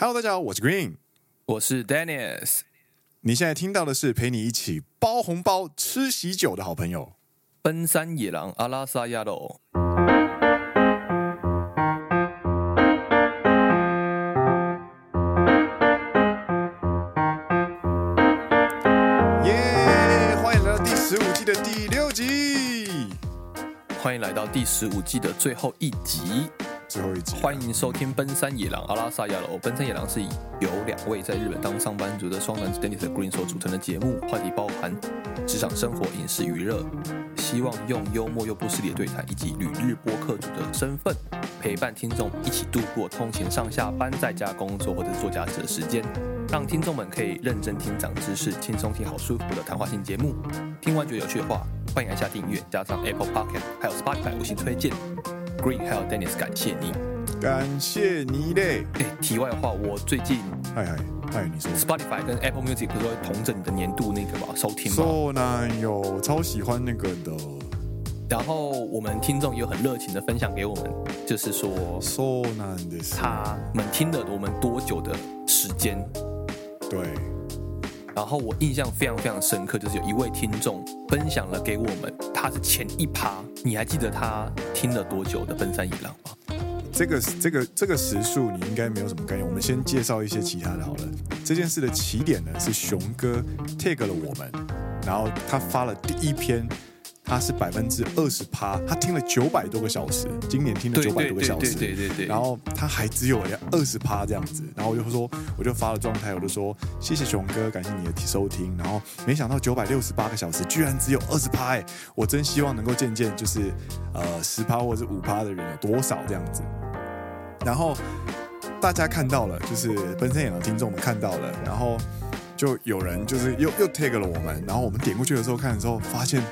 Hello，大家好，我是 Green，我是 Dennis。你现在听到的是陪你一起包红包、吃喜酒的好朋友——奔山野狼阿拉萨亚罗。耶！欢迎来到第十五季的第六集，欢迎来到第十五季的最后一集。最后一集，欢迎收听《奔山野狼阿拉萨亚罗》。奔山野狼是由两位在日本当上班族的双男子 Dennis Green 所组成的节目，话题包含职场生活、饮食娱乐，希望用幽默又不失礼的对谈，以及旅日播客主的身份，陪伴听众一起度过通勤上下班、在家工作或者做家事的时间，让听众们可以认真听、长知识、轻松听、好舒服的谈话性节目。听完觉得有趣的话，欢迎按下订阅，加上 Apple Podcast 还有 Spotify 五星推荐。Green 还有 Dennis，感谢你，感谢你嘞！哎，题外话，我最近嗨嗨嗨，你说 Spotify 跟 Apple Music 不是说同整你的年度那个嘛收听吗？so 男友超喜欢那个的。然后我们听众也有很热情的分享给我们，就是说 so 男的他们听了我们多久的时间？对。然后我印象非常非常深刻，就是有一位听众分享了给我们，他是前一趴，你还记得他听了多久的《奔山野狼》吗？这个这个这个时数你应该没有什么概念。我们先介绍一些其他的好了。这件事的起点呢是熊哥 tag 了我们，然后他发了第一篇。他是百分之二十趴，他听了九百多个小时，今年听了九百多个小时，对对对，对，对，对，然后他还只有二十趴这样子，然后我就说，我就发了状态，我就说谢谢熊哥，感谢你的收听，然后没想到九百六十八个小时居然只有二十趴，哎，我真希望能够见见就是呃十趴或者是五趴的人有多少这样子，然后大家看到了，就是奔山野郎的听众们看到了，然后就有人就是又又 tag 了我们，然后我们点过去的时候看的时候发现。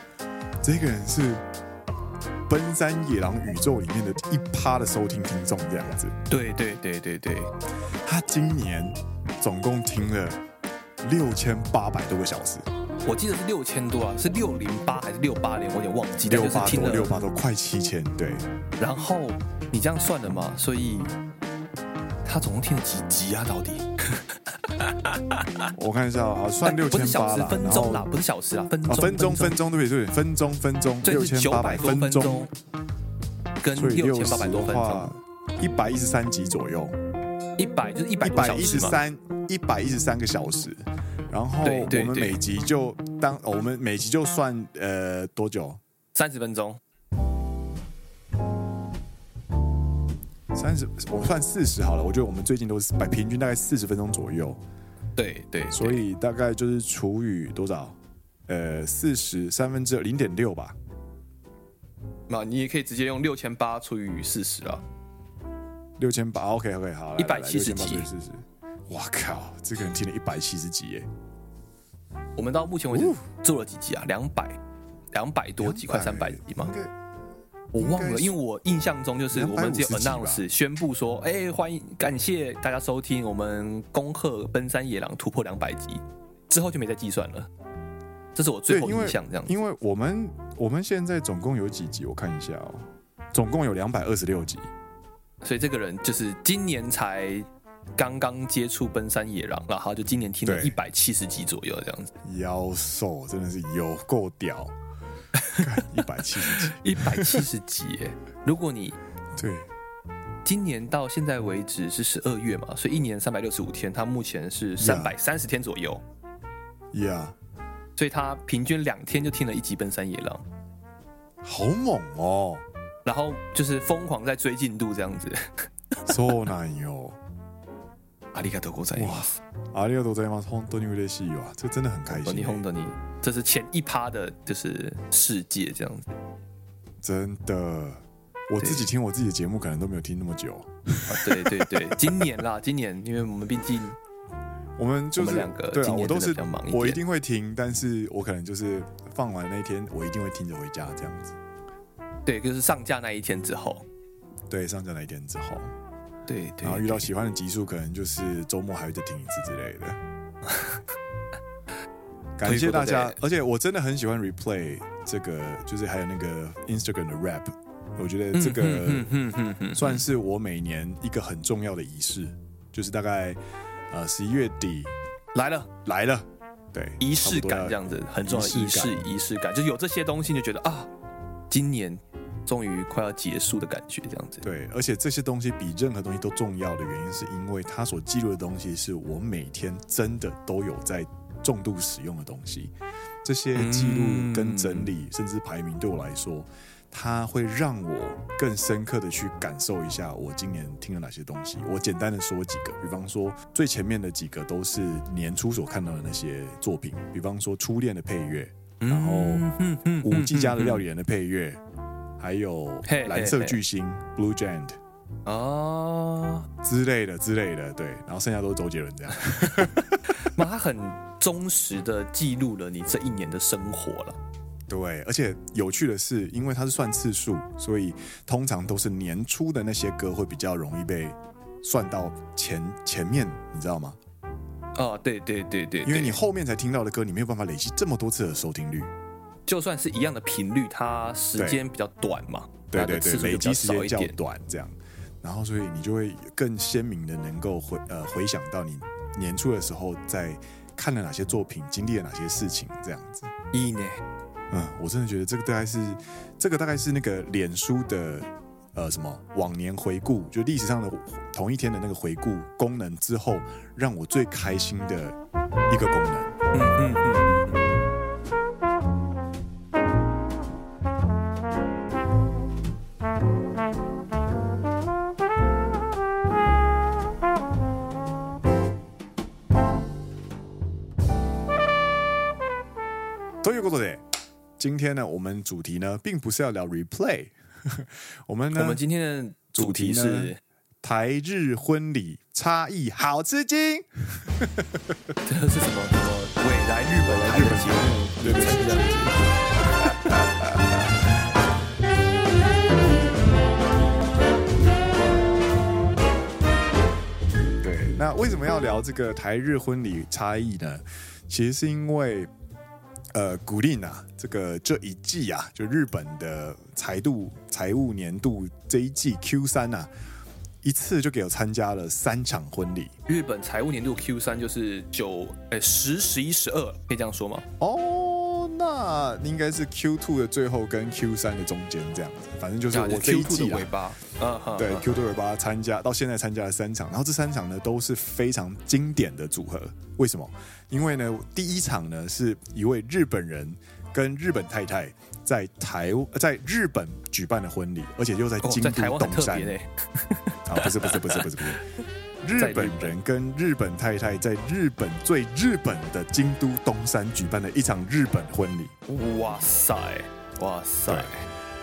这个人是奔山野狼宇宙里面的一趴的收听听众，这样子。对对对对对，他今年总共听了六千八百多个小时。我记得是六千多啊，是六零八还是六八零？我有点忘记。六八多，六八多，快七千。对。然后你这样算了嘛？所以他总共听了几集啊？到底？我看一下啊，算六千八了，分钟啦，不是小时啊，分钟，分钟，分钟，对不对？分钟，分钟，六千八百分钟，跟六千八百多分钟，一百一十三集左右，一百就是一百一百一十三，一百一十三个小时。然后我们每集就当我们每集就算呃多久？三十分钟。三十，我算四十好了。我觉得我们最近都是百平均大概四十分钟左右。对对，所以大概就是除以多少？呃，四十三分之零点六吧。那你也可以直接用六千八除以四十啊。六千八，OK OK，好，一百七十几。四十，哇靠，这个人听了一百七十几耶。我们到目前为止做了几集啊？两百，两百多集，快三百集吗？我忘了，因为我印象中就是我们只有 announce 宣布说，哎，欢迎感谢大家收听，我们恭贺奔山野狼突破两百集，之后就没再计算了。这是我最后印象，这样子。因为我们我们现在总共有几集？我看一下哦，总共有两百二十六集。所以这个人就是今年才刚刚接触奔山野狼，然后就今年听了一百七十集左右这样子。妖兽真的是有够屌。一百七十几，一百七十几！如果你对今年到现在为止是十二月嘛，所以一年三百六十五天，他目前是三百三十天左右。Yeah，所以他平均两天就听了一集《奔山野狼》，好猛哦！然后就是疯狂在追进度这样子。そうなんよ。ありがとうございます。あり。本当に嬉しいわ。这真的很开心。你哄的你。这是前一趴的，就是世界这样子。真的，我自己听我自己的节目，可能都没有听那么久。啊，对对对，今年啦，今年，因为我们毕竟，我们就是两个，对啊，我都是我一定会听，但是我可能就是放完那一天，我一定会听着回家这样子。对，就是上架那一天之后。对，上架那一天之后。对对，然后遇到喜欢的集数，可能就是周末还会再听一次之类的。感谢大家，而且我真的很喜欢 replay 这个，就是还有那个 Instagram 的 rap，我觉得这个算是我每年一个很重要的仪式，就是大概呃十一月底来了。来了，对，仪式感这样子很重要的仪式仪式感，就有这些东西就觉得啊，今年终于快要结束的感觉这样子。对，而且这些东西比任何东西都重要的原因，是因为它所记录的东西是我每天真的都有在重度使用的东西。这些记录跟整理，甚至排名，对我来说。它会让我更深刻的去感受一下我今年听了哪些东西。我简单的说几个，比方说最前面的几个都是年初所看到的那些作品，比方说《初恋》的配乐，然后《五 G 家的料理人》的配乐，还有《蓝色巨星》（Blue Giant） 哦之类的之类的，对，然后剩下都是周杰伦这样。那他很忠实的记录了你这一年的生活了。对，而且有趣的是，因为它是算次数，所以通常都是年初的那些歌会比较容易被算到前前面，你知道吗？哦，对对对对，因为你后面才听到的歌，你没有办法累积这么多次的收听率。就算是一样的频率，它时间比较短嘛，对对对，累积时间较短，这样，然后所以你就会更鲜明的能够回呃回想到你年初的时候在看了哪些作品，经历了哪些事情，这样子。一呢？嗯，我真的觉得这个大概是，这个大概是那个脸书的呃什么往年回顾，就历史上的同一天的那个回顾功能之后，让我最开心的一个功能。嗯嗯嗯嗯。天呢，我们主题呢，并不是要聊 replay，我们呢，我们今天的主题是台日婚礼差异好吃惊。这是什么？什么？未来日本台的节目？对对对。对，那为什么要聊这个台日婚礼差异呢？其实是因为。呃，古令啊，这个这一季啊，就日本的财度财务年度这一季 Q 三啊，一次就给我参加了三场婚礼。日本财务年度 Q 三就是九呃十十一十二，可以这样说吗？哦，那应该是 Q two 的最后跟 Q 三的中间这样子，反正就是我这一季尾巴，嗯，对，Q two 尾巴参加到现在参加了三场，然后这三场呢都是非常经典的组合，为什么？因为呢，第一场呢是一位日本人跟日本太太在台在日本举办的婚礼，而且又在京都东山。啊，不是不是不是不是不是，日本人跟日本太太在日本最日本的京都东山举办了一场日本婚礼。哇塞，哇塞！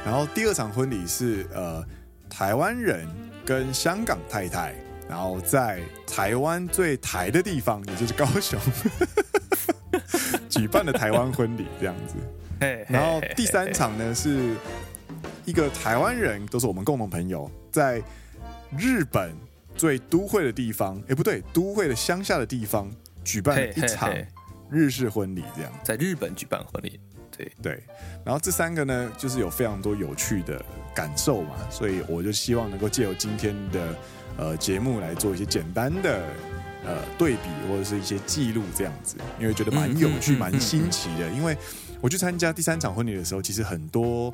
然后第二场婚礼是呃台湾人跟香港太太。然后在台湾最台的地方，也就是高雄，举办了台湾婚礼这样子。然后第三场呢，是一个台湾人，都是我们共同朋友，在日本最都会的地方，哎，不对，都会的乡下的地方举办了一场日式婚礼，这样。在日本举办婚礼，对对。然后这三个呢，就是有非常多有趣的感受嘛，所以我就希望能够借由今天的。呃，节目来做一些简单的呃对比或者是一些记录这样子，因为觉得蛮有趣、蛮新奇的。因为我去参加第三场婚礼的时候，其实很多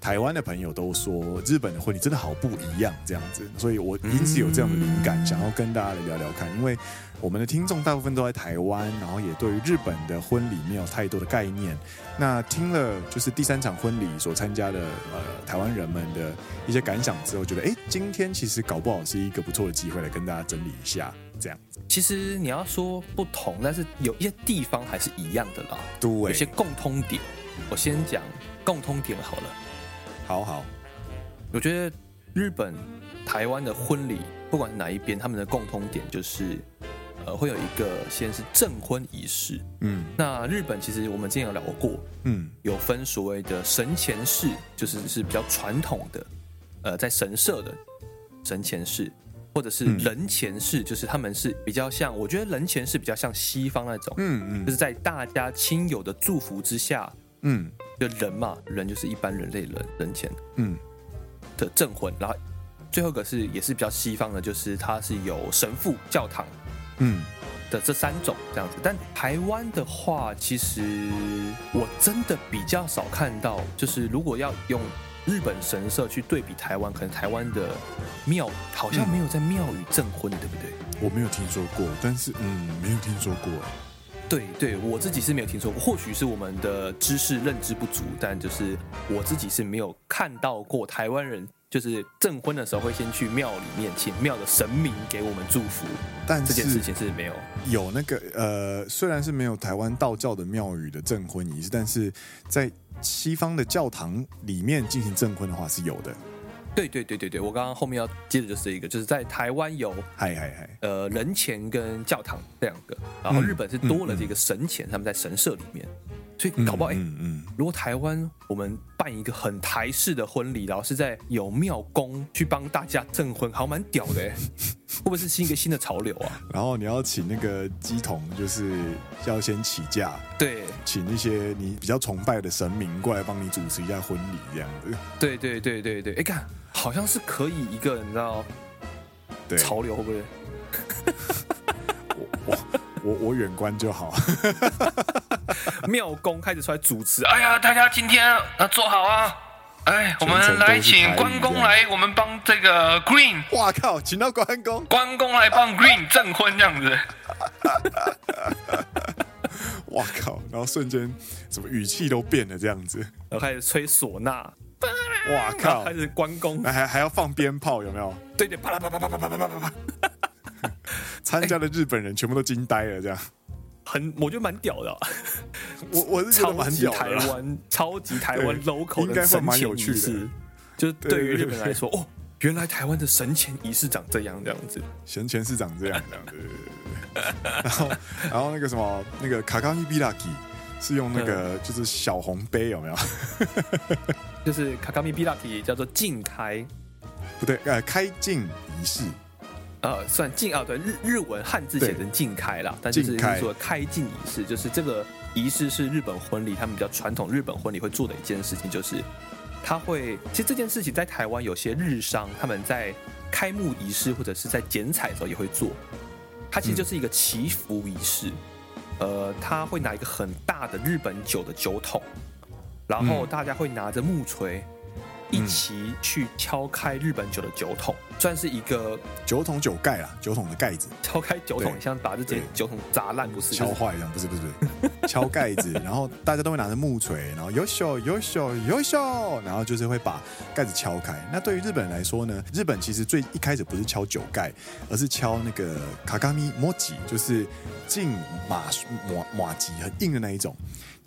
台湾的朋友都说日本的婚礼真的好不一样这样子，所以我因此有这样的灵感，想要跟大家来聊聊看。因为我们的听众大部分都在台湾，然后也对于日本的婚礼没有太多的概念。那听了就是第三场婚礼所参加的呃台湾人们的一些感想之后，觉得哎，今天其实搞不好是一个不错的机会来跟大家整理一下这样子。其实你要说不同，但是有一些地方还是一样的啦。对，有些共通点。我先讲共通点好了。好好，我觉得日本、台湾的婚礼，不管是哪一边，他们的共通点就是。呃，会有一个先是证婚仪式，嗯，那日本其实我们之前有聊过，嗯，有分所谓的神前式，就是是比较传统的，呃，在神社的神前式，或者是人前式，就是他们是比较像，我觉得人前式比较像西方那种，嗯嗯，就是在大家亲友的祝福之下，嗯，就人嘛，人就是一般人类人人前，嗯，的证婚，然后最后一个是也是比较西方的，就是它是有神父教堂，嗯的这三种这样子。但台湾的话，其实我真的比较少看到，就是如果要用日本神社去对比台湾，可能台湾的庙好像没有在庙宇证婚，对不对？我没有听说过，但是嗯，没有听说过。对对，我自己是没有听说过，或许是我们的知识认知不足，但就是我自己是没有看到过台湾人就是证婚的时候会先去庙里面请庙的神明给我们祝福，但是这件事情是没有。有那个呃，虽然是没有台湾道教的庙宇的证婚仪式，但是在西方的教堂里面进行证婚的话是有的。对对对对对，我刚刚后面要接的就是这一个，就是在台湾有嗨嗨嗨，呃人前跟教堂这两个，然后日本是多了这个神前，他们在神社里面，所以搞不好哎，嗯嗯，如果台湾我们办一个很台式的婚礼，然后是在有庙公去帮大家证婚，好蛮屌的哎，会不会是新一个新的潮流啊？然后你要请那个乩童，就是要先起驾，对，请一些你比较崇拜的神明过来帮你主持一下婚礼这样子，对对对对对，哎看。好像是可以一个，你知道，对潮流会不会？我我我我远观就好。庙公开始出来主持，哎呀，大家今天啊坐好啊，哎，我们来请关公来，我们帮这个 Green，哇靠，请到关公，关公来帮 Green 证婚这样子。哇靠，然后瞬间什么语气都变了这样子，然后开始吹唢呐。哇靠！开始关公，还还要放鞭炮，有没有？对对，啪啦啪啦啪啦啪啦啪啦啪啦！参加的日本人全部都惊呆了，这样很，我觉得蛮屌的。我我是觉得蛮屌的。台湾超级台湾 local 的神前仪式，就是对于日本人来说，哦，原来台湾的神前仪式长这样这样子，神前是长这样这样子。然后然后那个什么那个卡卡米比拉基。是用那个就是小红杯有没有？就是卡卡米比拉提叫做镜开，不对，呃，开镜仪式，呃，算镜啊，对，日日文汉字写成镜开了，但就是说开镜仪式，就是这个仪式是日本婚礼他们比较传统日本婚礼会做的一件事情，就是他会，其实这件事情在台湾有些日商他们在开幕仪式或者是在剪彩的时候也会做，它其实就是一个祈福仪式。呃，他会拿一个很大的日本酒的酒桶，然后大家会拿着木锤一起去敲开日本酒的酒桶，算是一个酒桶酒盖啦，酒桶的盖子。敲开酒桶，像把这些酒桶砸烂，不是？敲坏一样，不是不是，敲盖子，然后大家都会拿着木锤，然后优秀优秀优秀，然后就是会把盖子敲开。那对于日本人来说呢，日本其实最一开始不是敲酒盖，而是敲那个卡卡米摩吉，就是进马马马吉很硬的那一种。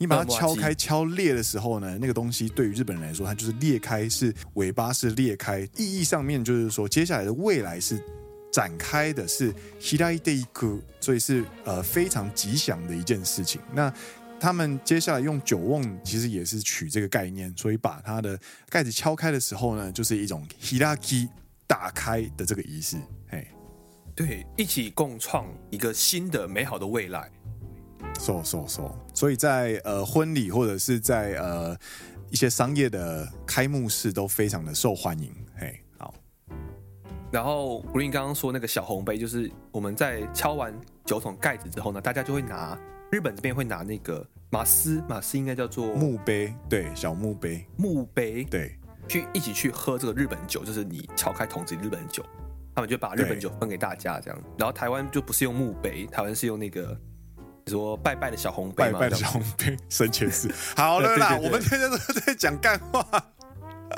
你把它敲开、敲裂的时候呢，那个东西对于日本人来说，它就是裂开，是尾巴是裂开，意义上面就是说，接下来的未来是展开的，是开いていく，所以是呃非常吉祥的一件事情。那他们接下来用酒瓮，其实也是取这个概念，所以把它的盖子敲开的时候呢，就是一种开き打开的这个仪式。嘿，对，一起共创一个新的美好的未来。 说说说，所以在呃婚礼或者是在呃一些商业的开幕式都非常的受欢迎。嘿，好。然后 Green 刚刚说那个小红杯，就是我们在敲完酒桶盖子之后呢，大家就会拿日本这边会拿那个马斯，马斯应该叫做墓碑，对，小墓碑，墓碑，对，去一起去喝这个日本酒，就是你敲开桶子里日本酒，他们就把日本酒分给大家这样。然后台湾就不是用墓碑，台湾是用那个。说拜拜的小红杯，拜拜的小红杯，生前事。好了啦，我们天天都在讲干话。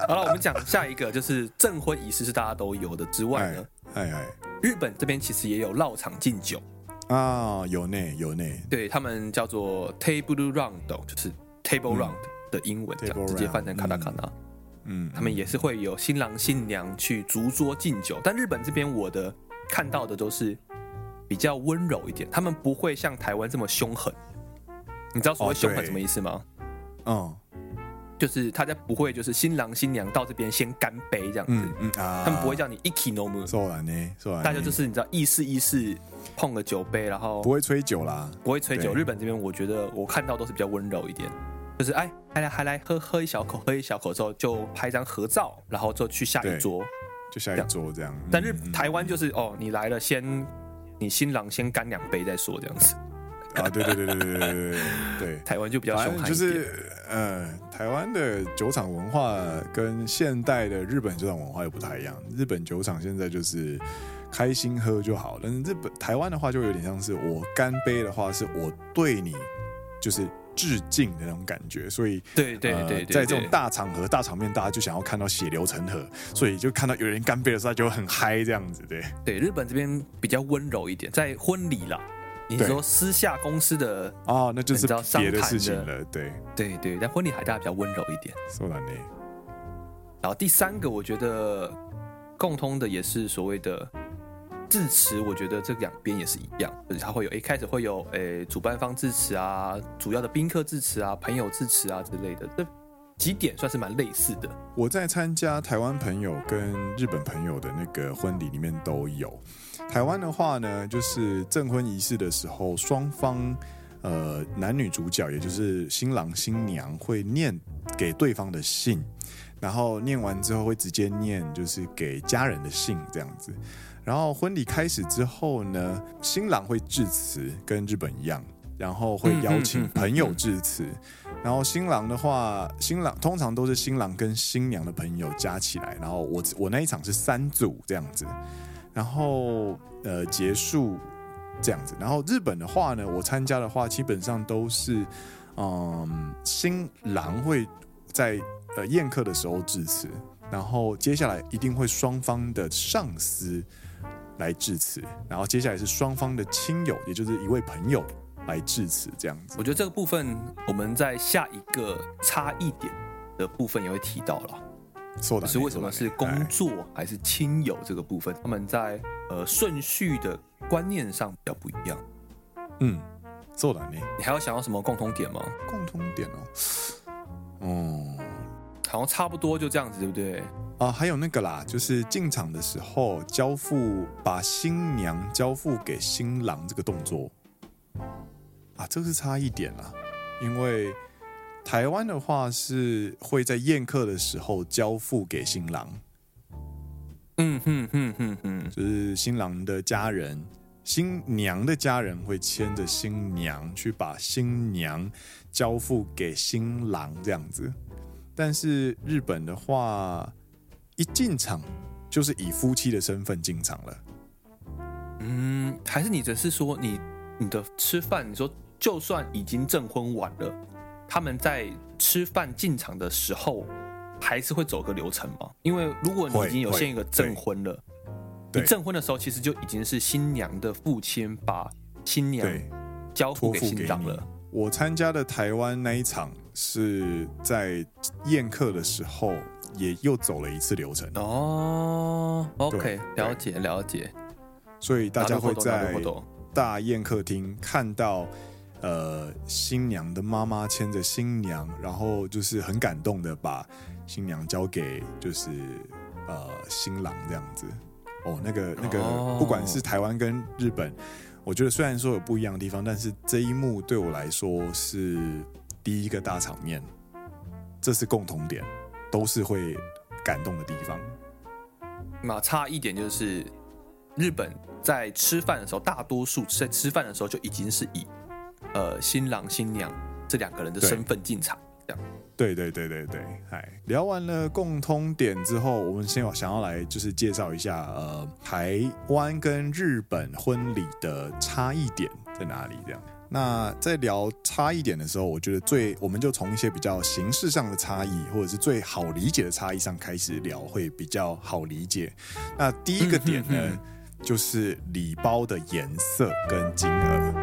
好了，我们讲下一个，就是证婚仪式是大家都有的之外呢，哎哎，日本这边其实也有绕场敬酒啊，有呢有呢。对，他们叫做 table round，就是 table round 的英文，这样直接翻成卡达卡纳。嗯，他们也是会有新郎新娘去逐桌敬酒，但日本这边我的看到的都是。比较温柔一点，他们不会像台湾这么凶狠。你知道所谓凶狠什么意思吗？嗯，就是大家不会，就是新郎新娘到这边先干杯这样子。嗯，嗯啊，他们不会叫你一起饮む。说完呢，说完。大家就是你知道意思意思碰个酒杯，然后不会吹酒啦，不会吹酒。日本这边我觉得我看到都是比较温柔一点，就是哎，还来还来喝喝一小口，喝一小口之后就拍张合照，然后就去下一桌。就下一桌这样。但是台湾就是哦，你来了先，你新郎先干两杯再说这样子。啊，对对对对对对对对，对，台湾就比较凶悍，就是呃，台湾的酒厂文化跟现代的日本酒厂文化又不太一样。日本酒厂现在就是开心喝就好，但是日本台湾的话就有点像是我干杯的话是我对你就是致敬的那种感觉，所以对对对，对，在这种大场合、大场面，大家就想要看到血流成河，所以就看到有人干杯的时候，就很嗨这样子，对对，日本这边比较温柔一点，在婚礼啦。你说私下公司的哦，那就是别的事情了。对对对，但婚礼还大家比较温柔一点。说完嘞。然后第三个，我觉得共通的也是所谓的致辞。我觉得这两边也是一样，就是它会有一开始会有诶主办方致辞啊，主要的宾客致辞啊，朋友致辞啊之类的，这几点算是蛮类似的。我在参加台湾朋友跟日本朋友的那个婚礼里面都有。台湾的话呢，就是证婚仪式的时候，双方呃男女主角，也就是新郎新娘会念给对方的信，然后念完之后会直接念就是给家人的信这样子。然后婚礼开始之后呢，新郎会致辞，跟日本一样，然后会邀请朋友致辞。然后新郎的话，新郎通常都是新郎跟新娘的朋友加起来，然后我我那一场是三组这样子。然后呃结束这样子，然后日本的话呢，我参加的话基本上都是，嗯，新郎会在呃宴客的时候致辞，然后接下来一定会双方的上司来致辞，然后接下来是双方的亲友，也就是一位朋友来致辞这样子。我觉得这个部分我们在下一个差异点的部分也会提到了。是为什么是工作还是亲友这个部分？他们在呃顺序的观念上比较不一样。嗯，そうだね。你还有想要什么共同点吗？共同点哦，哦， 好像差不多就这样子，对不对？啊，还有那个啦，就是进场的时候交付，把新娘交付给新郎这个动作啊，这个是差一点啦，因为。台湾的话是会在宴客的时候交付给新郎，嗯哼哼哼哼，就是新郎的家人、新娘的家人会牵着新娘去把新娘交付给新郎这样子。但是日本的话，一进场就是以夫妻的身份进场了。嗯，还是你只是说你你的吃饭，你说就算已经证婚完了。他们在吃饭进场的时候，还是会走个流程吗？因为如果你已经有现一个证婚了，你证婚的时候其实就已经是新娘的父亲把新娘交付给新郎了。我参加的台湾那一场是在宴客的时候，也又走了一次流程。哦，OK，了解了解。所以大家会在大宴客厅看到。呃，新娘的妈妈牵着新娘，然后就是很感动的把新娘交给就是呃新郎这样子。哦，那个那个，不管是台湾跟日本，我觉得虽然说有不一样的地方，但是这一幕对我来说是第一个大场面，这是共同点，都是会感动的地方。那差一点就是，日本在吃饭的时候，大多数在吃饭的时候就已经是以。呃，新郎新娘这两个人的身份进场，这样。对对对对对，哎，聊完了共通点之后，我们先要想要来就是介绍一下，呃，台湾跟日本婚礼的差异点在哪里？这样。那在聊差异点的时候，我觉得最，我们就从一些比较形式上的差异，或者是最好理解的差异上开始聊，会比较好理解。那第一个点呢，嗯、哼哼就是礼包的颜色跟金额。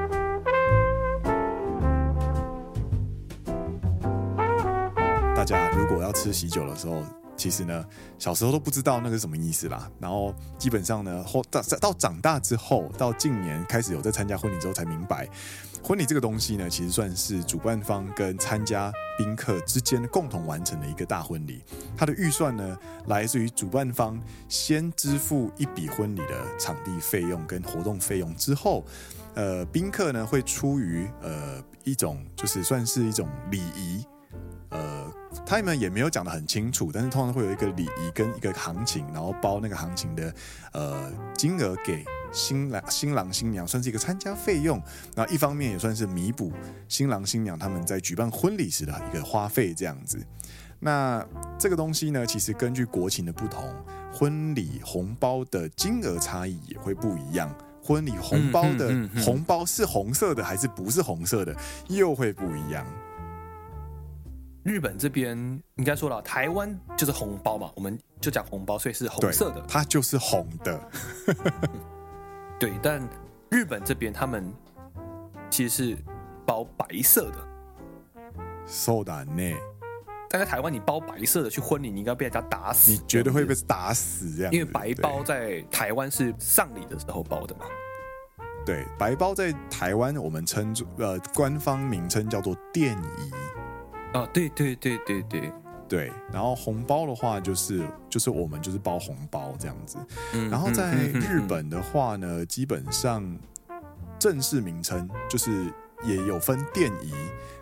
大家如果要吃喜酒的时候，其实呢，小时候都不知道那个是什么意思啦。然后基本上呢，后到到长大之后，到近年开始有在参加婚礼之后，才明白，婚礼这个东西呢，其实算是主办方跟参加宾客之间共同完成的一个大婚礼。它的预算呢，来自于主办方先支付一笔婚礼的场地费用跟活动费用之后，呃，宾客呢会出于呃一种就是算是一种礼仪。呃，他们也没有讲得很清楚，但是通常会有一个礼仪跟一个行情，然后包那个行情的呃金额给新郎新郎新娘，算是一个参加费用。那一方面也算是弥补新郎新娘他们在举办婚礼时的一个花费这样子。那这个东西呢，其实根据国情的不同，婚礼红包的金额差异也会不一样。婚礼红包的红包是红色的还是不是红色的，又会不一样。日本这边应该说了，台湾就是红包嘛，我们就讲红包，所以是红色的，它就是红的。对，但日本这边他们其实是包白色的。そうだね。但在台湾，你包白色的去婚礼，你应该被人家打死。你绝对会被打死这样。因为白包在台湾是丧礼的时候包的嘛。对，白包在台湾我们称作呃官方名称叫做奠仪。 哦，对对对对对对。然后红包的话，就是就是我们就是包红包这样子。然后在日本的话呢，基本上正式名称就是也有分电仪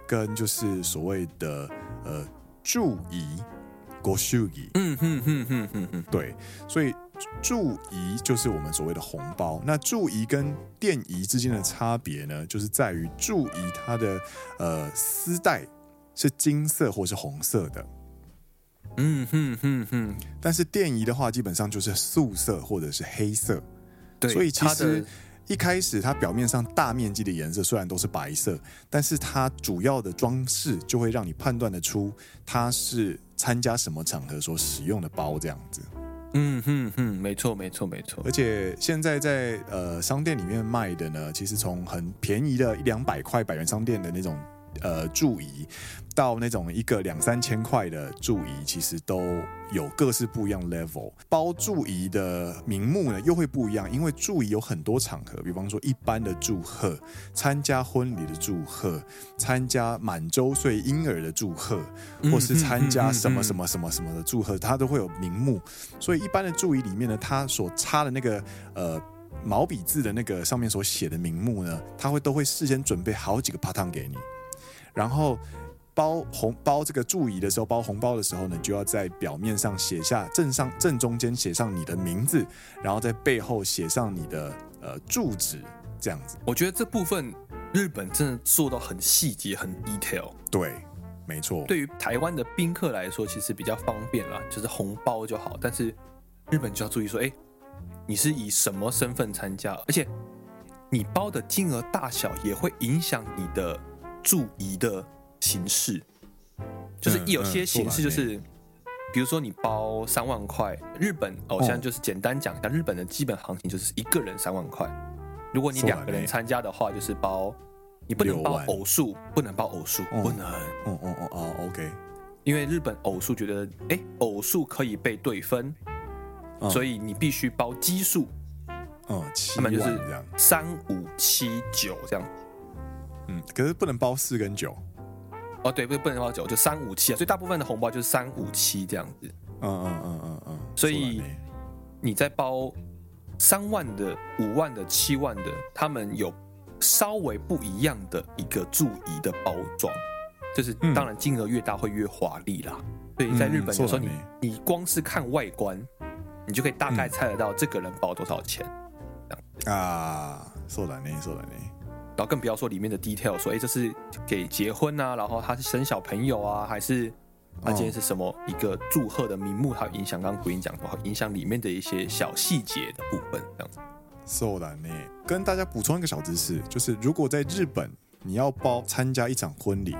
跟就是所谓的呃祝仪、国秀仪。嗯哼哼哼哼哼。对，所以。祝仪就是我们所谓的红包，那祝仪跟电仪之间的差别呢，就是在于祝仪它的呃丝带是金色或是红色的，嗯哼哼哼，但是电仪的话基本上就是素色或者是黑色，对，所以其实一开始它表面上大面积的颜色虽然都是白色，但是它主要的装饰就会让你判断得出它是参加什么场合所使用的包这样子。嗯哼哼，没错没错没错，而且现在在呃商店里面卖的呢，其实从很便宜的一两百块百元商店的那种呃祝仪，到那种一个两三千块的祝仪，其实都有各式不一样 level。包祝仪的名目呢，又会不一样，因为祝仪有很多场合，比方说一般的祝贺、参加婚礼的祝贺、参加满周岁婴儿的祝贺，或是参加什么什么什么什么的祝贺，它都会有名目。所以一般的祝仪里面呢，它所插的那个呃毛笔字的那个上面所写的名目呢，它会都会事先准备好几个 pattern 给你，然后。包红包这个祝仪的时候，包红包的时候呢，就要在表面上写下正上正中间写上你的名字，然后在背后写上你的呃住址，这样子。我觉得这部分日本真的做到很细节、很 detail。对，没错。对于台湾的宾客来说，其实比较方便啦，就是红包就好。但是日本就要注意说，哎，你是以什么身份参加，而且你包的金额大小也会影响你的祝仪的。形式就是有些形式，就是、嗯嗯、比如说你包三万块，日本哦，现在就是简单讲一下，日本的基本行情就是一个人三万块。如果你两个人参加的话，就是包你不能包偶数，不能包偶数，不能。哦哦哦哦，OK。因为日本偶数觉得，哎、欸，偶数可以被对分，嗯、所以你必须包奇数。嗯，他们就是三五七九这样。嗯，可是不能包四跟九。哦，对，不不能包九，就三五七啊，所以大部分的红包就是三五七这样子。嗯嗯嗯嗯嗯。所以你在包三万的、五万的、七万的，他们有稍微不一样的一个祝仪的包装，就是当然金额越大会越华丽啦。所以在日本，有时候你你光是看外观，你就可以大概猜得到这个人包多少钱。啊，そうだね，そうだね。 然后更不要说里面的 detail，说哎，这是给结婚啊，然后他是生小朋友啊，还是他今天是什么一个祝贺的名目，它影响刚刚 Green 讲的话，影响里面的一些小细节的部分，这样子。そうだね。跟大家补充一个小知识，就是如果在日本你要包参加一场婚礼，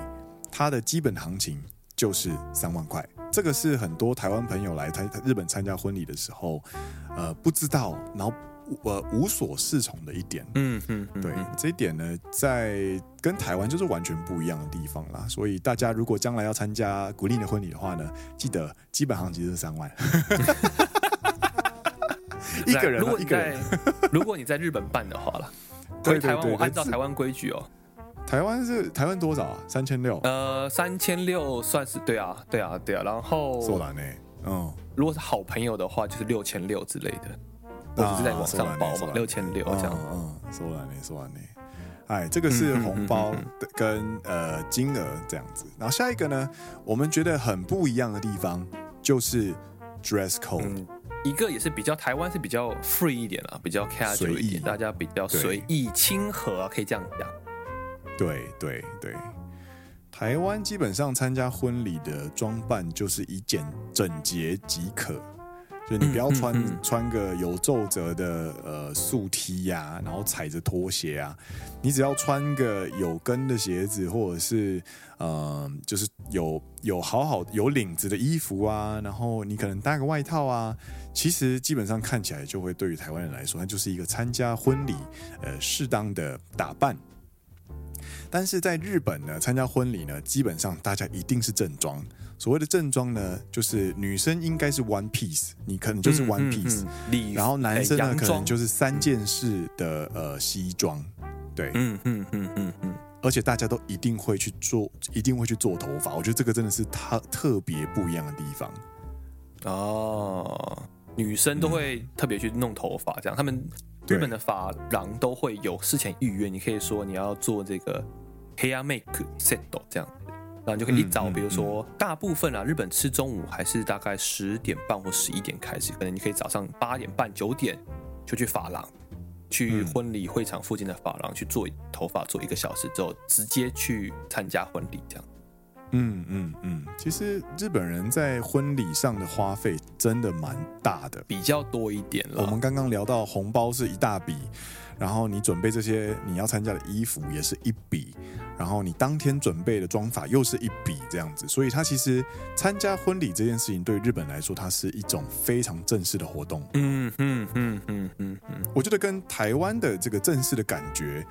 它的基本行情就是三万块。这个是很多台湾朋友来台日本参加婚礼的时候，呃，不知道，然后。 呃，无所适从的一点，嗯嗯，嗯对，这一点呢，在跟台湾就是完全不一样的地方啦。所以大家如果将来要参加古力的婚礼的话呢，记得基本上其实是三万，一个人，如果一个人，如果你在日本办的话了，对台湾我按照台湾规矩哦，台湾是台湾多少啊？三千六？呃，三千六算是对啊，对啊，对啊。然后，说完呢，嗯，如果是好朋友的话，就是六千六之类的。我只是在网上包嘛，六千六这样。嗯，说完呢，说完呢。哎，这个是红包的跟呃金额这样子。然后下一个呢，我们觉得很不一样的地方就是 dress code。嗯，一个也是比较台湾是比较 free 一点啊，比较 casual 一点，大家比较随意亲和啊，可以这样讲。对对对，台湾基本上参加婚礼的装扮就是以简整洁即可。就你不要穿、嗯嗯嗯、穿个有皱褶的呃素 T 呀、啊，然后踩着拖鞋啊，你只要穿个有跟的鞋子，或者是呃就是有有好好有领子的衣服啊，然后你可能搭个外套啊，其实基本上看起来就会对于台湾人来说，它就是一个参加婚礼呃适当的打扮。但是在日本呢，参加婚礼呢，基本上大家一定是正装。所谓的正装呢，就是女生应该是 one piece，你可能就是 one piece，、嗯嗯嗯、然后男生呢、欸、可能就是三件式的呃西装，对，嗯嗯嗯嗯嗯，而且大家都一定会去做，一定会去做头发。我觉得这个真的是特特别不一样的地方。哦，女生都会特别去弄头发，这样他们日本的发廊都会有事前预约，你可以说你要做这个 hair make set 这样。然后你就可以一早，比如说大部分啊，日本吃中午还是大概十点半或十一点开始，可能你可以早上八点半九点就去发廊，去婚礼会场附近的发廊去做头发，做一个小时之后直接去参加婚礼，这样。嗯嗯嗯，其实日本人在婚礼上的花费真的蛮大的，比较多一点了。我们刚刚聊到红包是一大笔。然后你准备这些你要参加的衣服也是一笔，然后你当天准备的妆法又是一笔，这样子，所以它其实参加婚礼这件事情对日本来说，它是一种非常正式的活动。嗯嗯嗯嗯嗯嗯，我觉得跟台湾的这个正式的感觉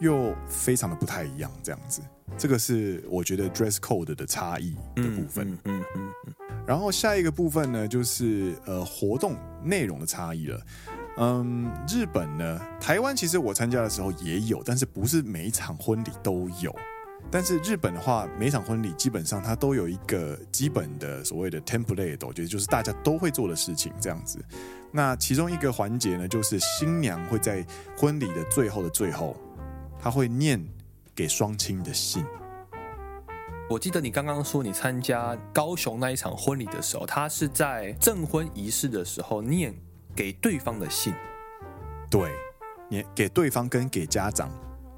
又非常的不太一样，这样子，这个是我觉得 dress code 的差异的部分。嗯嗯嗯嗯。然后下一个部分呢，就是呃活动内容的差异了。嗯，日本呢，台湾其实我参加的时候也有，但是不是每一场婚礼都有。但是日本的话，每一场婚礼基本上它都有一个基本的所谓的 template，我觉得就是大家都会做的事情这样子。那其中一个环节呢，就是新娘会在婚礼的最后的最后，她会念给双亲的信。我记得你刚刚说你参加高雄那一场婚礼的时候，她是在证婚仪式的时候念。给对方的信，对，你给对方跟给家长，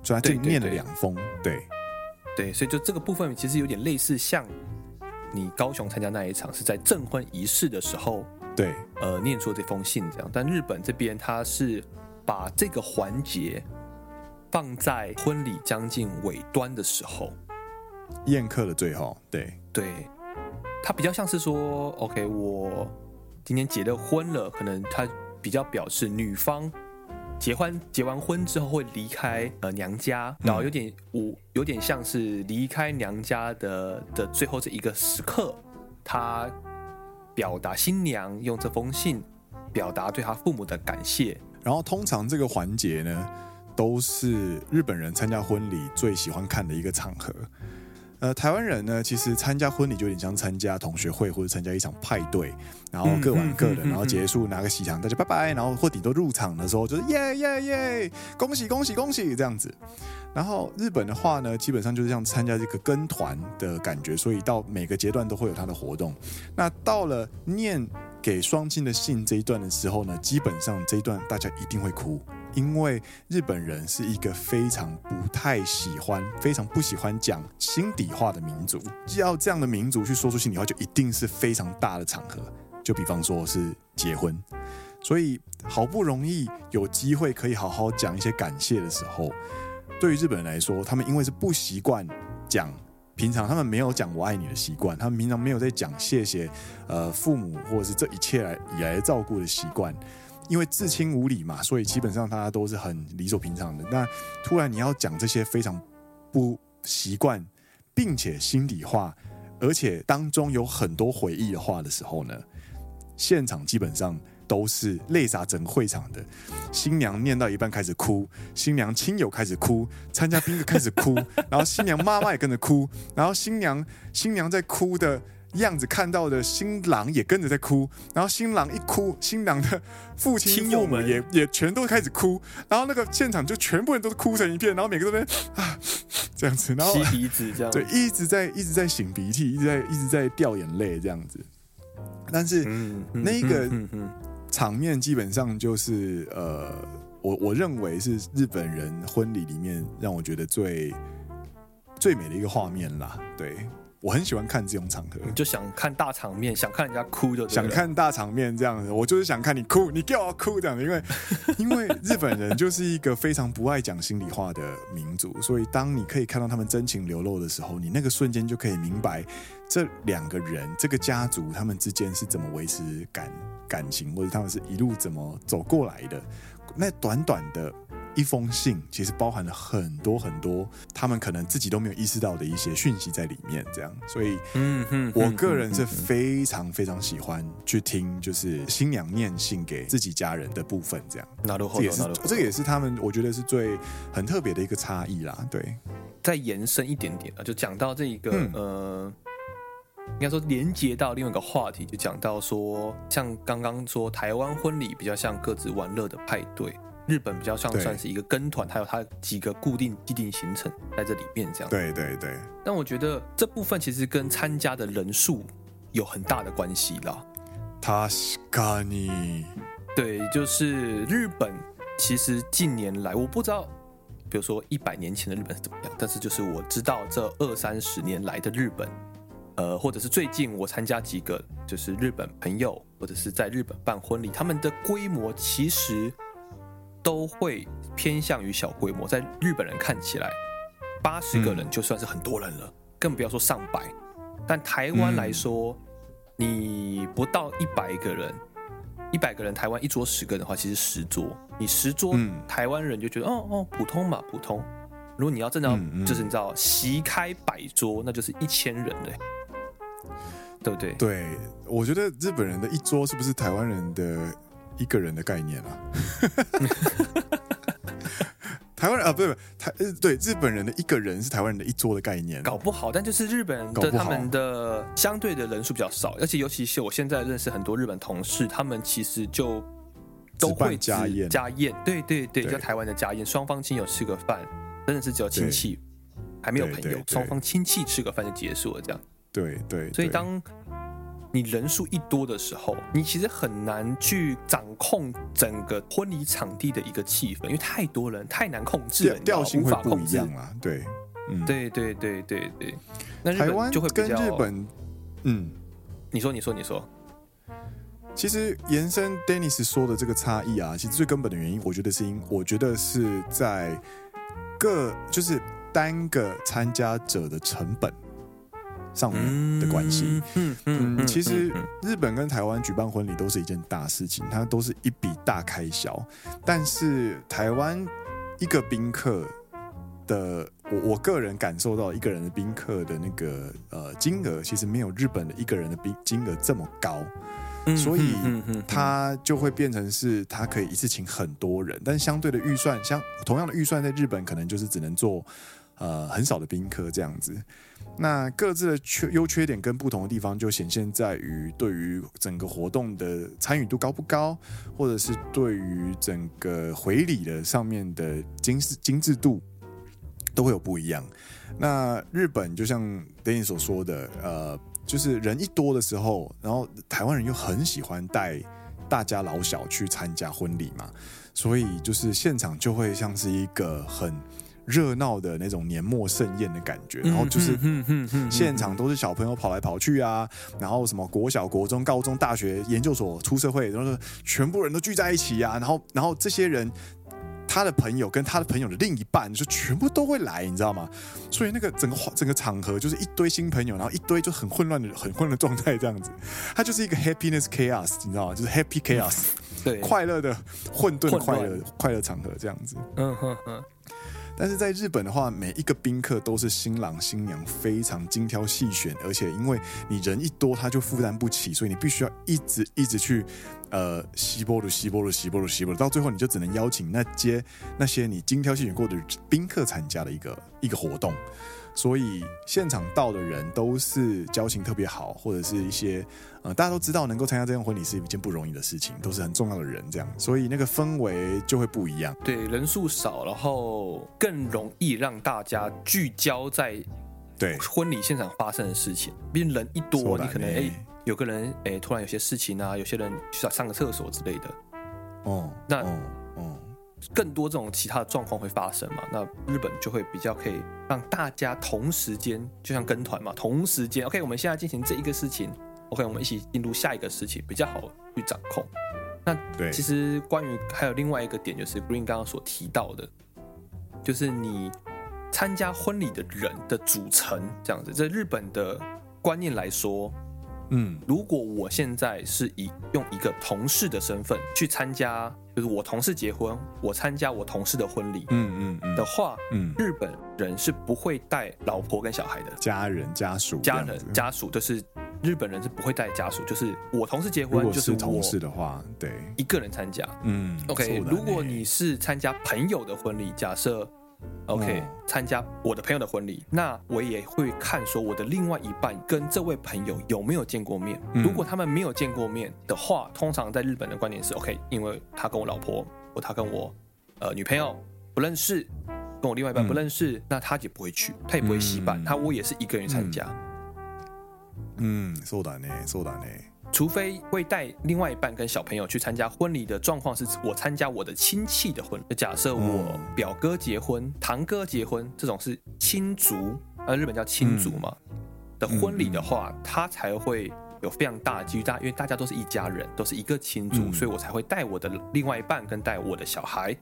所以他就念了两封，对对，对，对，所以就这个部分其实有点类似，像你高雄参加那一场是在证婚仪式的时候，对，呃，念出这封信这样，但日本这边他是把这个环节放在婚礼将近尾端的时候，宴客的最后，对。对，他比较像是说，OK，我。今天结了婚了，可能他比较表示女方结婚结完婚之后会离开呃娘家，然后有点我有点像是离开娘家的的最后这一个时刻，他表达新娘用这封信表达对他父母的感谢。然后通常这个环节呢，都是日本人参加婚礼最喜欢看的一个场合。呃，台湾人呢，其实参加婚礼就有点像参加同学会或者参加一场派对，然后各玩各的，然后结束拿个喜糖，大家拜拜，然后或顶多入场的时候就是耶耶耶，恭喜恭喜恭喜这样子。然后日本的话呢，基本上就是像参加这个跟团的感觉，所以到每个阶段都会有他的活动。那到了念给双亲的信这一段的时候呢，基本上这一段大家一定会哭。因为日本人是一个非常不太喜欢、非常不喜欢讲心底话的民族，要这样的民族去说出心里话，就一定是非常大的场合，就比方说是结婚。所以好不容易有机会可以好好讲一些感谢的时候，对于日本人来说，他们因为是不习惯讲，平常他们没有讲我爱你的习惯，他们平常没有在讲谢谢呃父母或者是这一切来以来照顾的习惯。因为至亲无礼嘛，所以基本上大家都是很理所平常的。那突然你要讲这些非常不习惯，并且心里话，而且当中有很多回忆的话的时候呢，现场基本上都是泪洒整个会场的。新娘念到一半开始哭，新娘亲友开始哭，参加宾客开始哭，然后新娘妈妈也跟着哭，然后新娘新娘在哭的样子看到的新郎也跟着在哭，然后新郎一哭，新郎的父亲父母也也全都开始哭，然后那个现场就全部人都是哭成一片，然后每个都在啊这样子，然后吸鼻子这样，对，一直在一直在擤鼻涕，一直在一直在掉眼泪这样子，但是、那个场面基本上就是呃，我我认为是日本人婚礼里面让我觉得最最美的一个画面啦，对。我很喜欢看这种场合，就想看大场面，想看人家哭就想看大场面这样子。我就是想看你哭，你给我哭这样子。因为 因为日本人就是一个非常不爱讲心里话的民族，所以当你可以看到他们真情流露的时候，你那个瞬间就可以明白这两个人这个家族他们之间是怎么维持感感情，或者他们是一路怎么走过来的。那短短的。一封信其实包含了很多很多他们可能自己都没有意识到的一些讯息在里面，这样，所以，嗯哼，我个人是非常非常喜欢去听，就是新娘念信给自己家人的部分，这样，这也是这个也是他们我觉得是最很特别的一个差异啦，对。再延伸一点点啊，就讲到这一个、嗯、呃，应该说连接到另外一个话题，就讲到说，像刚刚说台湾婚礼比较像各自玩乐的派对。日本比较像算是一个跟团，还有它几个固定既定行程在这里面这样。对对对。但我觉得这部分其实跟参加的人数有很大的关系啦。確かに。对，就是日本其实近年来，我不知道，比如说一百年前的日本是怎么样，但是就是我知道这二三十年来的日本，呃，或者是最近我参加几个就是日本朋友，或者是在日本办婚礼，他们的规模其实。都会偏向于小规模，在日本人看起来，八十个人就算是很多人了，嗯、更不要说上百。但台湾来说，嗯、你不到一百个人，一百个人，台湾一桌十个人的话，其实十桌，你十桌，嗯、台湾人就觉得哦哦，普通嘛，普通。如果你要真的要，就是你知道，席开百桌，那就是一千人嘞，对不对？对，我觉得日本人的一桌是不是台湾人的？一个人的概念啊，台湾人啊，不是不是台，对日本人的一个人是台湾人的一桌的概念，搞不好，但就是日本人的他们的相对的人数比较少，而且尤其是我现在认识很多日本同事，他们其实就都会家宴，家宴，对对对，在台湾的家宴，双方亲友吃个饭，真的是只有亲戚，还没有朋友，双方亲戚吃个饭就结束了，这样，对对，所以当。你人数一多的时候，你其实很难去掌控整个婚礼场地的一个气氛，因为太多人太难控制了，调性会不一样啊。对，嗯，对对对对对。那台湾就会跟日本，嗯，你说你说你说，其实延伸 Dennis 说的这个差异啊，其实最根本的原因，我觉得是因，我觉得是在各就是单个参加者的成本。上面的关系，嗯嗯，其实日本跟台湾举办婚礼都是一件大事情，它都是一笔大开销。但是台湾一个宾客的，我我个人感受到一个人的宾客的那个呃金额，其实没有日本的一个人的宾金额这么高，所以它就会变成是它可以一次请很多人，但相对的预算，像同样的预算在日本可能就是只能做呃很少的宾客这样子。那各自的缺优缺点跟不同的地方，就显现在于对于整个活动的参与度高不高，或者是对于整个回礼的上面的精致精致度，都会有不一样。那日本就像等你所说的，呃，就是人一多的时候，然后台湾人又很喜欢带大家老小去参加婚礼嘛，所以就是现场就会像是一个很。热闹的那种年末盛宴的感觉，然后就是现场都是小朋友跑来跑去啊，然后什么国小、国中、高中、大学、研究所、出社会，然后全部人都聚在一起啊，然后然后这些人他的朋友跟他的朋友的另一半就全部都会来，你知道吗？所以那个整个整个场合就是一堆新朋友，然后一堆就很混乱的很混乱的状态这样子，它就是一个 happiness chaos，你知道吗？就是 happy chaos，对，快乐的混沌快乐快乐场合这样子，嗯哼哼。但是在日本的话，每一个宾客都是新郎新娘非常精挑细选，而且因为你人一多，他就负担不起，所以你必须要一直一直去，呃，西波鲁西波鲁西波鲁西波鲁，到最后你就只能邀请那些那些你精挑细选过的宾客参加的一个一个活动。所以现场到的人都是交情特别好，或者是一些呃大家都知道能够参加这样婚礼是一件不容易的事情，都是很重要的人这样，所以那个氛围就会不一样。对，人数少，然后更容易让大家聚焦在对婚礼现场发生的事情。毕竟人一多，你可能哎有个人哎突然有些事情啊，有些人需要上个厕所之类的。哦，那哦。哦更多这种其他的状况会发生嘛？那日本就会比较可以让大家同时间，就像跟团嘛，同时间，OK，我们现在进行这一个事情，OK，我们一起进入下一个事情，比较好去掌控。那对，其实关于还有另外一个点，就是 Green 刚刚所提到的，就是你参加婚礼的人的组成这样子，在日本的观念来说。嗯，如果我现在是以用一个同事的身份去参加，就是我同事结婚，我参加我同事的婚礼，嗯嗯的话，嗯，日本人是不会带老婆跟小孩的，家人家属，家人家属，就是日本人是不会带家属，就是我同事结婚，就是同事的话，对，一个人参加，嗯，OK，如果你是参加朋友的婚礼，假设。OK，参加我的朋友的婚礼，那我也会看说我的另外一半跟这位朋友有没有见过面。如果他们没有见过面的话，通常在日本的观点是 OK，因为他跟我老婆或他跟我呃女朋友不认识，跟我另外一半不认识，那他也不会去，他也不会携伴，他我也是一个人参加。嗯，そうだね，そうだね。 除非会带另外一半跟小朋友去参加婚礼的状况，是我参加我的亲戚的婚礼。假设我表哥结婚、堂哥结婚这种是亲族，呃，日本叫亲族嘛的婚礼的话，他才会有非常大的几率，大因为大家都是一家人，都是一个亲族，所以我才会带我的另外一半跟带我的小孩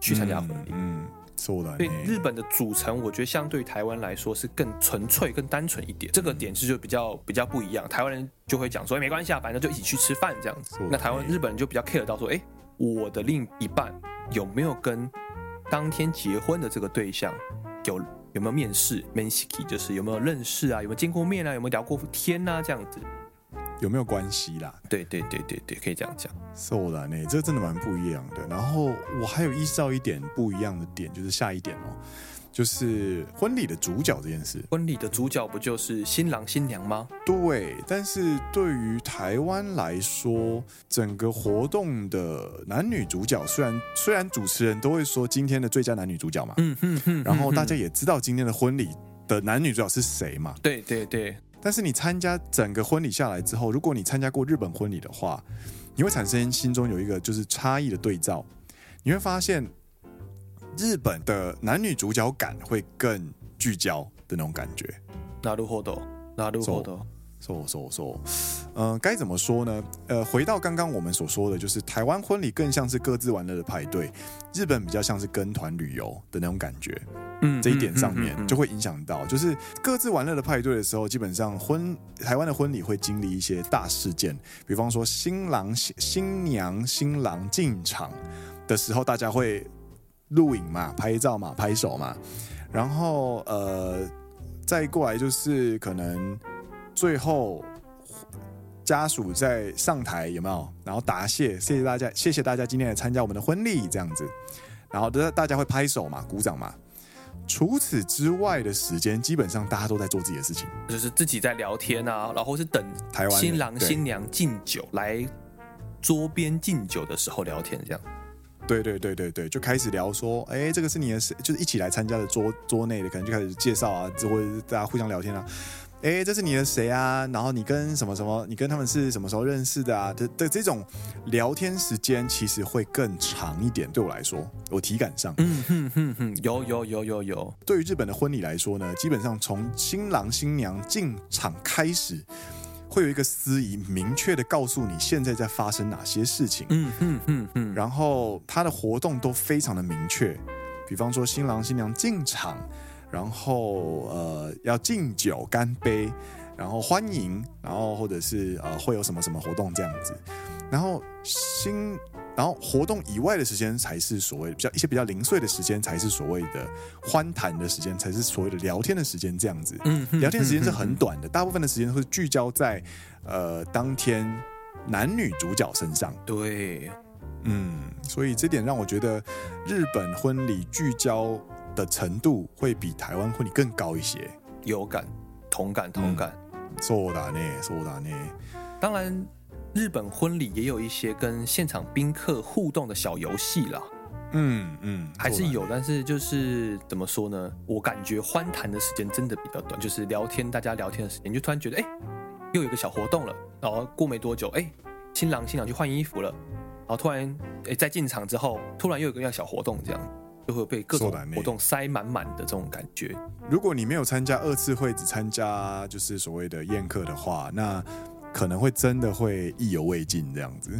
去参加婚礼。嗯。所以日本的组成，我觉得相对于台湾来说是更纯粹、更单纯一点。这个点是就比较比较不一样。台湾人就会讲说，哎，没关系啊，反正就一起去吃饭这样子。那台湾日本人就比较 care 到说，哎，我的另一半有没有跟当天结婚的这个对象有有没有面试，menisiki 就是有没有认识啊，有没有见过面啊，有没有聊过天啊，这样子。有没有关系啦？对对对对对，可以这样讲。So 啦，呢，这真的蛮不一样的。然后我还有意识到一点不一样的点，就是下一点哦，就是婚礼的主角这件事。婚礼的主角不就是新郎新娘吗？对。但是对于台湾来说，整个活动的男女主角，虽然虽然主持人都会说今天的最佳男女主角嘛，嗯嗯嗯，然后大家也知道今天的婚礼的男女主角是谁嘛？对对对。但是你参加整个婚礼下来之后，如果你参加过日本婚礼的话，你会产生心中有一个就是差异的对照，你会发现日本的男女主角感会更聚焦的那种感觉。なるほど、なるほど。 说说说，嗯，该怎么说呢？呃，回到刚刚我们所说的，就是台湾婚礼更像是各自玩乐的派对，日本比较像是跟团旅游的那种感觉。嗯，这一点上面就会影响到，就是各自玩乐的派对的时候，基本上婚台湾的婚礼会经历一些大事件，比方说新郎、新娘、新郎进场的时候，大家会录影嘛、拍照嘛、拍手嘛，然后呃，再过来就是可能。最后，家属在上台有没有？然后答谢，谢谢大家，谢谢大家今天来参加我们的婚礼，这样子。然后大大家会拍手嘛，鼓掌嘛。除此之外的时间，基本上大家都在做自己的事情，就是自己在聊天啊，然后是等台湾新郎新娘敬酒来桌边敬酒的时候聊天，这样。对对对对对，就开始聊说，哎，这个是你的，就是一起来参加的桌桌内的，可能就开始介绍啊，或者大家互相聊天啊。哎，这是你的谁啊？然后你跟什么什么？你跟他们是什么时候认识的啊？的的这种聊天时间其实会更长一点。对我来说，我体感上，嗯哼哼哼，有有有有有。对于日本的婚礼来说呢，基本上从新郎新娘进场开始，会有一个司仪明确的告诉你现在在发生哪些事情。嗯嗯嗯嗯。然后他的活动都非常的明确，比方说新郎新娘进场。然后呃要敬酒干杯，然后欢迎，然后或者是呃会有什么什么活动这样子，然后新然后活动以外的时间才是所谓比较一些比较零碎的时间才是所谓的欢谈的时间，才是所谓的聊天的时间这样子。嗯，聊天的时间是很短的，大部分的时间会聚焦在呃当天男女主角身上。对，嗯，所以这点让我觉得日本婚礼聚焦的程度会比台湾婚礼更高一些。有感，同感，同感。そうだね，そうだね。当然，日本婚礼也有一些跟现场宾客互动的小游戏啦。嗯嗯，还是有，但是就是怎么说呢？我感觉欢谈的时间真的比较短，就是聊天，大家聊天的时间，就突然觉得，哎，又有一个小活动了。然后过没多久，哎，新郎新娘去换衣服了。然后突然，哎，在进场之后，突然又有一个小活动，这样 就会被各种活动塞满满的这种感觉。如果你没有参加二次会，只参加就是所谓的宴客的话，那可能会真的会意犹未尽这样子，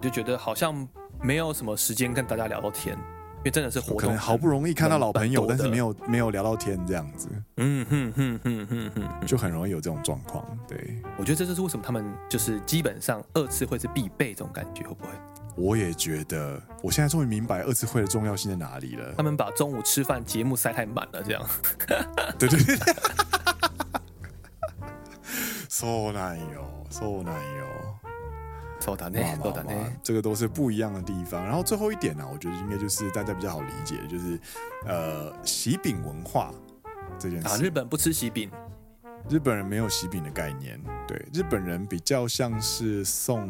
就觉得好像。没有什么时间跟大家聊到天，因为真的是活动，可能好不容易看到老朋友，但是没有没有聊到天这样子，嗯哼哼哼哼哼，就很容易有这种状况。对，我觉得这就是为什么他们就是基本上二次会是必备这种感觉，会不会？我也觉得，我现在终于明白二次会的重要性在哪里了。他们把中午吃饭节目塞太满了，这样。对对对。そうなんよ，そうなんよ。そうだね，そうだね，这个都是不一样的地方。然后最后一点呢、啊，我觉得应该就是大家比较好理解的，就是呃，喜饼文化这件事。啊，日本不吃喜饼，日本人没有喜饼的概念。对，日本人比较像是送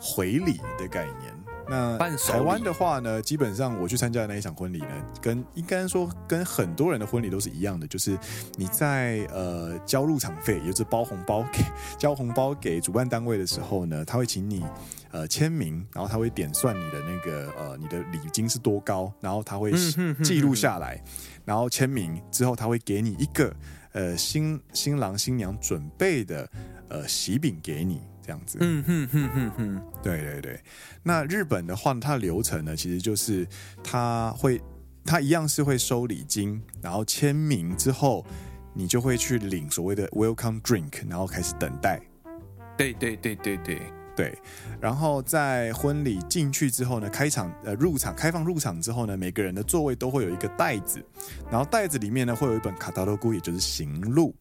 回礼的概念。那台湾的话呢，基本上我去参加的那一场婚礼呢，跟应该说跟很多人的婚礼都是一样的，就是你在呃交入场费，也就是包红包给交红包给主办单位的时候呢，他会请你呃签名，然后他会点算你的那个呃你的礼金是多高，然后他会记录下来，然后签名之后他会给你一个呃新新郎新娘准备的呃喜饼给你。这样子，嗯哼哼哼哼，对对对。那日本的话，它的流程呢，其实就是他会，他一样是会收礼金，然后签名之后，你就会去领所谓的 welcome drink，然后开始等待。对对对对对对。然后在婚礼进去之后呢，开场呃入场开放入场之后呢，每个人的座位都会有一个袋子，然后袋子里面呢会有一本卡达罗古，也就是行路。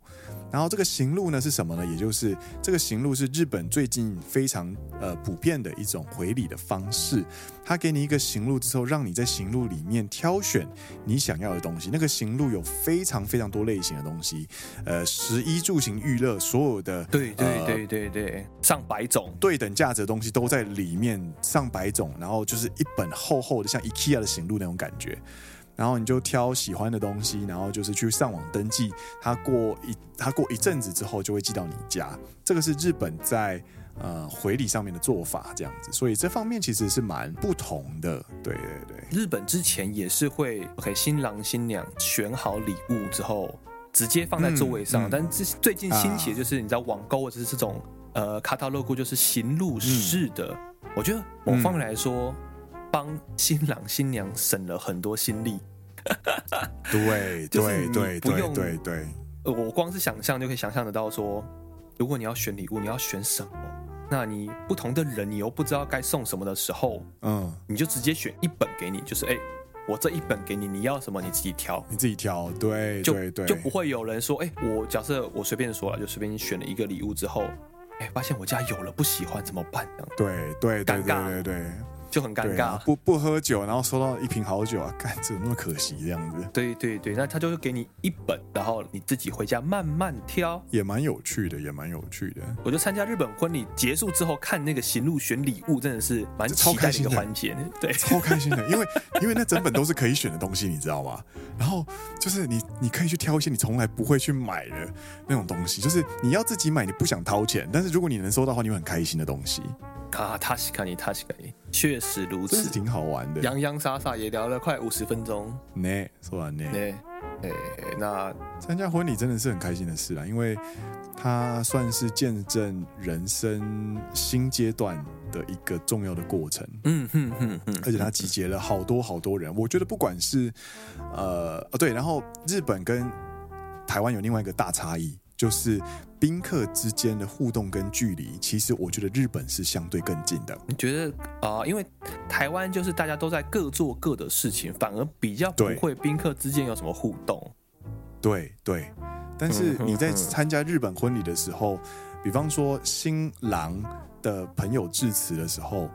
然后这个行路呢是什么呢？也就是这个行路是日本最近非常呃普遍的一种回礼的方式。他给你一个行路之后，让你在行路里面挑选你想要的东西。那个行路有非常非常多类型的东西，呃，食衣住行娱乐所有的对对对对对上百种对等价值的东西都在里面，上百种。然后就是一本厚厚的像 IKEA 的行路那种感觉。然后你就挑喜欢的东西，然后就是去上网登记。他过一他过一阵子之后就会寄到你家。这个是日本在呃回礼上面的做法，这样子。所以这方面其实是蛮不同的。对对对，日本之前也是会给新郎新娘选好礼物之后，直接放在座位上。嗯嗯、但是最近兴起的就是你知道网购或者是这种呃卡塔洛库，就是行路式的。嗯、我觉得某方面来说。嗯帮新郎新娘省了很多心力，对，对，对，不用对，对，呃，我光是想象就可以想象得到，说，如果你要选礼物，你要选什么？那你不同的人，你又不知道该送什么的时候，嗯，你就直接选一本给你，就是，哎，我这一本给你，你要什么你自己挑，你自己挑，对，就对，对，就不会有人说，哎，我假设我随便说了，就随便选了一个礼物之后，哎，发现我家有了不喜欢怎么办？对，对，尴尬，对，对，对。就很尴尬，啊，不不喝酒，然后收到一瓶好酒啊，干，怎么那么可惜这样子？对对对，那他就会给你一本，然后你自己回家慢慢挑，也蛮有趣的，也蛮有趣的。我就参加日本婚礼结束之后看那个行路选礼物，真的是蛮期待的一个环节，对，超开心的，因为因为那整本都是可以选的东西，你知道吗？然后就是你你可以去挑一些你从来不会去买的那种东西，就是你要自己买，你不想掏钱，但是如果你能收到的话，你会很开心的东西。啊，确かに确かに， 确实如此，是挺好玩的。洋洋洒洒也聊了快五十分钟。呢，说完呢。呢，诶，那参加婚礼真的是很开心的事啦，因为它算是见证人生新阶段的一个重要的过程。嗯哼哼哼，而且它集结了好多好多人。我觉得不管是呃，哦对，然后日本跟台湾有另外一个大差异。就是宾客之间的互动跟距离，其实我觉得日本是相对更近的。你觉得啊、呃？因为台湾就是大家都在各做各的事情，反而比较不会宾客之间有什么互动。对对，但是你在参加日本婚礼的时候，比方说新郎的朋友致辞的时候，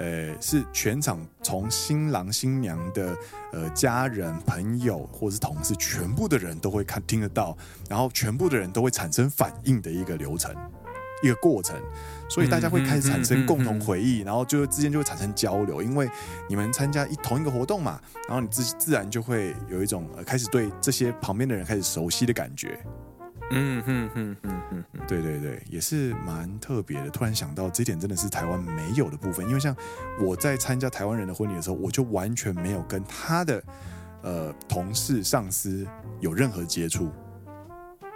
呃，是全场从新郎新娘的呃家人、朋友或者是同事，全部的人都会看听得到，然后全部的人都会产生反应的一个流程，一个过程。所以大家会开始产生共同回忆，然后就之间就会产生交流，因为你们参加一同一个活动嘛，然后你自自然就会有一种开始对这些旁边的人开始熟悉的感觉。嗯嗯嗯嗯嗯，对对对，也是蛮特别的。突然想到这点真的是台湾没有的部分，因为像我在参加台湾人的婚礼的时候，我就完全没有跟他的呃同事、上司有任何接触。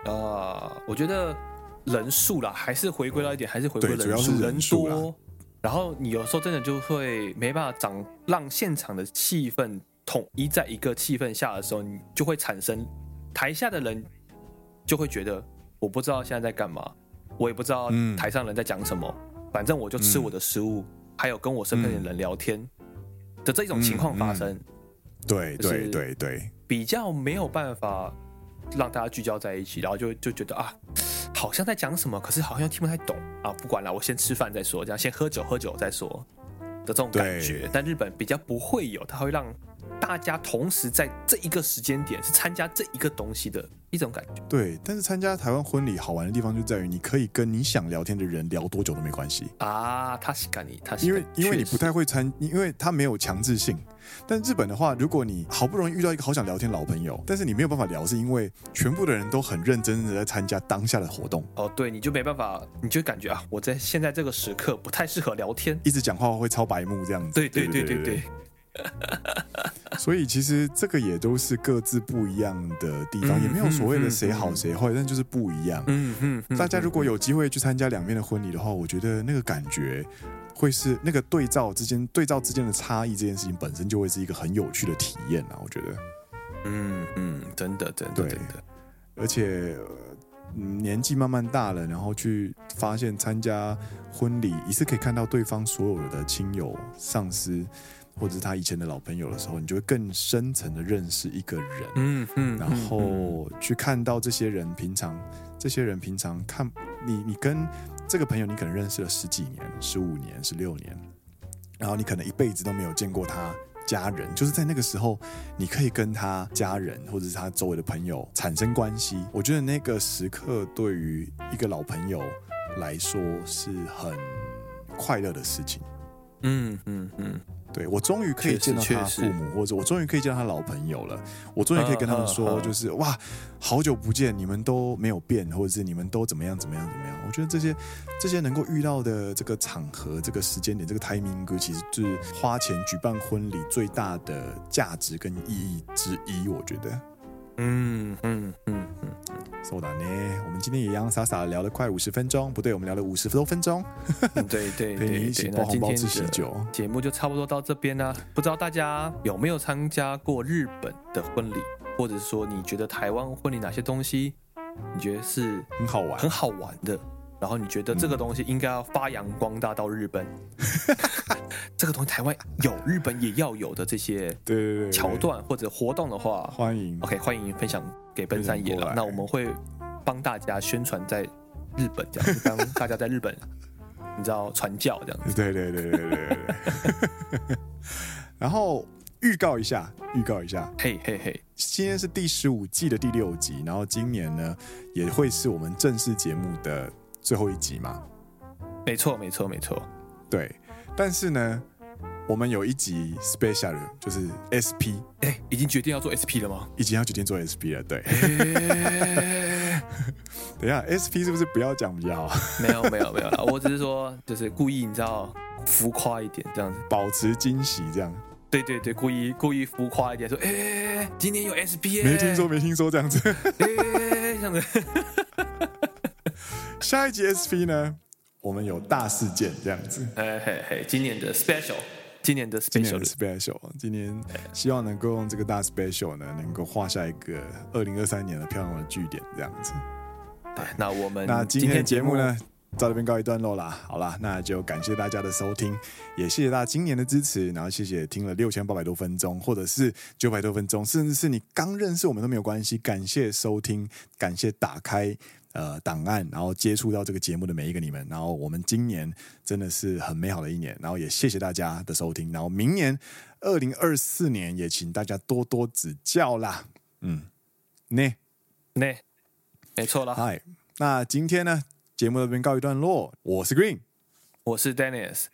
啊，我觉得。人数啦，还是回归到一点，还是回归人数。人数多，然后你有时候真的就会没办法掌让现场的气氛统一在一个气氛下的时候，你就会产生台下的人就会觉得我不知道现在在干嘛，我也不知道台上人在讲什么，嗯、反正我就吃我的食物，嗯、还有跟我身边的人聊天的这种情况发生。对对对对，比较没有办法让大家聚焦在一起，然后就就觉得啊。好像在讲什么，可是好像听不太懂啊！不管了，我先吃饭再说，这样先喝酒喝酒再说的这种感觉。但日本比较不会有，它会让大家同时在这一个时间点是参加这一个东西的一种感觉。对，但是参加台湾婚礼好玩的地方就在于，你可以跟你想聊天的人聊多久都没关系啊。他是干你，他因为因为你不太会参，因为他没有强制性。但日本的话，如果你好不容易遇到一个好想聊天老朋友，但是你没有办法聊，是因为全部的人都很认真的在参加当下的活动。哦，对，你就没办法，你就感觉啊，我在现在这个时刻不太适合聊天，一直讲话会超白目这样子。对对对对对。所以其实这个也都是各自不一样的地方，也没有所谓的谁好谁坏，但就是不一样。嗯嗯。大家如果有机会去参加两边的婚礼的话，我觉得那个感觉。会是那个对照之间，对照之间的差异，这件事情本身就会是一个很有趣的体验啊！我觉得，嗯嗯，真的真的真的，而且、嗯、年纪慢慢大了，然后去发现参加婚礼，一次可以看到对方所有的亲友、上司，或者是他以前的老朋友的时候，你就会更深层的认识一个人。嗯嗯，然后去看到这些人平常，这些人平常看你，你跟。这个朋友你可能认识了十几年、十五年、十六年，然后你可能一辈子都没有见过他家人，就是在那个时候，你可以跟他家人或者是他周围的朋友产生关系。我觉得那个时刻对于一个老朋友来说是很快乐的事情。嗯嗯嗯。嗯嗯对，我终于可以见到他父母，或者我终于可以见到他老朋友了。我终于可以跟他们说，就是哇，好久不见，你们都没有变，或者是你们都怎么样怎么样怎么样。我觉得这些这些能够遇到的这个场合、这个时间点、这个 timing，其实就是花钱举办婚礼最大的价值跟意义之一。我觉得。嗯嗯嗯嗯，そうだね。我们今天也洋洋洒洒聊了快五十分钟，不对，我们聊了五十多分钟。对对对，陪你一起包红包吃喜酒。节目就差不多到这边啦。不知道大家有没有参加过日本的婚礼，或者是说你觉得台湾婚礼哪些东西，你觉得是很好玩、很好玩的？ 然后你觉得这个东西应该要发扬光大到日本？嗯、这个东西台湾有，日本也要有的这些对桥段或者活动的话，欢迎 OK 欢迎分享给奔三野了。那我们会帮大家宣传在日本，这样帮大家在日本，你知道传教这样子。对对对对对对。然后预告一下，预告一下，嘿嘿嘿，今天是第十五季的第六集，然后今年呢也会是我们正式节目的。最后一集嘛，没错，没错，没错，对。但是呢，我们有一集 special，就是 SP，哎，已经决定要做 SP 了吗？已经要决定做 SP 了，对。欸、等一下，SP 是不是不要讲比较好？没有，没有，没有了。我只是说，就是故意，你知道，浮夸一点，这样子，保持惊喜，这样。对对对，故意故意浮夸一点，说，哎，今天有 SP，没听说，没听说，这样子，哎，这样子。下一集 SP 呢，我们有大事件这样子。嘿嘿嘿，今年的 special，今年的 special，今年的 special，今年希望能够用这个大 special 呢，能够画下一个二零二三年的漂亮的句点这样子。对，那我们那今天的节目呢，到这边告一段落啦。好啦，那就感谢大家的收听，也谢谢大家今年的支持，然后谢谢听了六千八百多分钟，或者是九百多分钟，甚至是你刚认识我们都没有关系，感谢收听，感谢打开。呃档案，然后接触到这个节目的每一个你们。然后我们今年真的是很美好的一年，然后也谢谢大家的收听。然后明年二零二四年也请大家多多指教啦。嗯，呢呢，没错了。嗨，那今天呢，节目这边告一段落。我是 Green，我是 Dennis。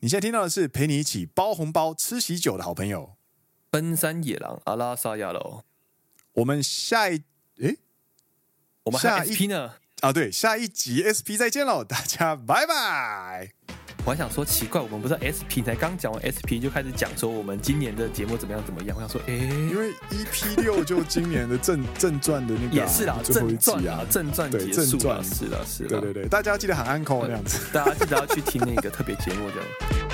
你现在听到的是陪你一起包红包、吃喜酒的好朋友——奔山野狼阿拉萨亚喽。我们下一诶，我们下一 SP 呢？啊，对，下一集 SP 再见喽，大家拜拜。我还想说奇怪，我们不是 SP 才刚讲完 SP 就开始讲说我们今年的节目怎么样怎么样？我想说，哎，因为 EP 六就今年的正正传的那个、啊、也是啦，最后一集啊，正传结束了是的，是的，对对对，大家要记得喊 uncle 那样子，大家记得要去听那个特别节目这样。